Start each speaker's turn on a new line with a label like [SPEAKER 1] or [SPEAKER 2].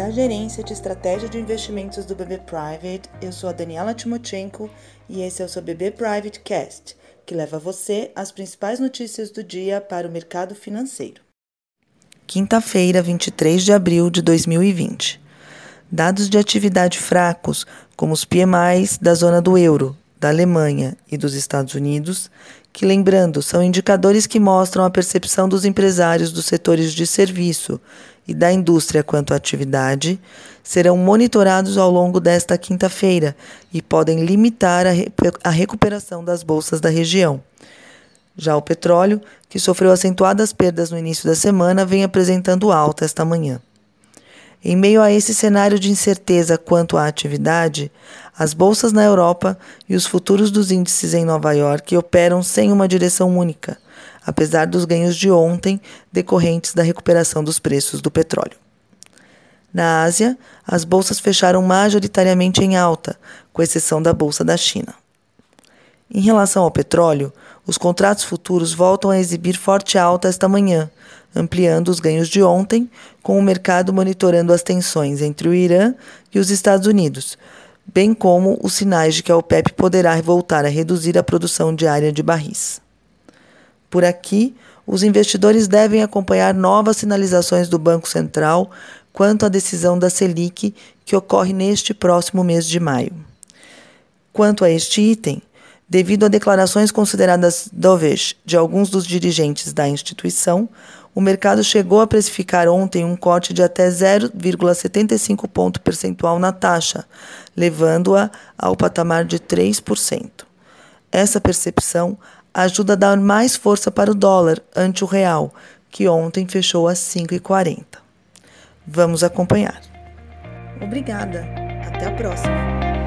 [SPEAKER 1] Da Gerência de Estratégia de Investimentos do BB Private, eu sou a Daniela Timochenko e esse é o seu BB Private Cast, que leva você as principais notícias do dia para o mercado financeiro. Quinta-feira, 23 de abril de 2020. Dados de atividade fracos, como os PMIs da zona do euro, da Alemanha e dos Estados Unidos, que, lembrando, são indicadores que mostram a percepção dos empresários dos setores de serviço e da indústria quanto à atividade, serão monitorados ao longo desta quinta-feira e podem limitar a, re a recuperação das bolsas da região. Já o petróleo, que sofreu acentuadas perdas no início da semana, vem apresentando alta esta manhã. Em meio a esse cenário de incerteza quanto à atividade, as bolsas na Europa e os futuros dos índices em Nova York operam sem uma direção única, apesar dos ganhos de ontem decorrentes da recuperação dos preços do petróleo. Na Ásia, as bolsas fecharam majoritariamente em alta, com exceção da bolsa da China. Em relação ao petróleo, os contratos futuros voltam a exibir forte alta esta manhã, ampliando os ganhos de ontem, com o mercado monitorando as tensões entre o Irã e os Estados Unidos, bem como os sinais de que a OPEP poderá voltar a reduzir a produção diária de barris. Por aqui, os investidores devem acompanhar novas sinalizações do Banco Central quanto à decisão da Selic, que ocorre neste próximo mês de maio. Quanto a este item, devido a declarações consideradas dovish de alguns dos dirigentes da instituição, o mercado chegou a precificar ontem um corte de até 0,75 ponto percentual na taxa, levando-a ao patamar de 3%. Essa percepção ajuda a dar mais força para o dólar ante o real, que ontem fechou a 5,40. Vamos acompanhar. Obrigada. Até a próxima.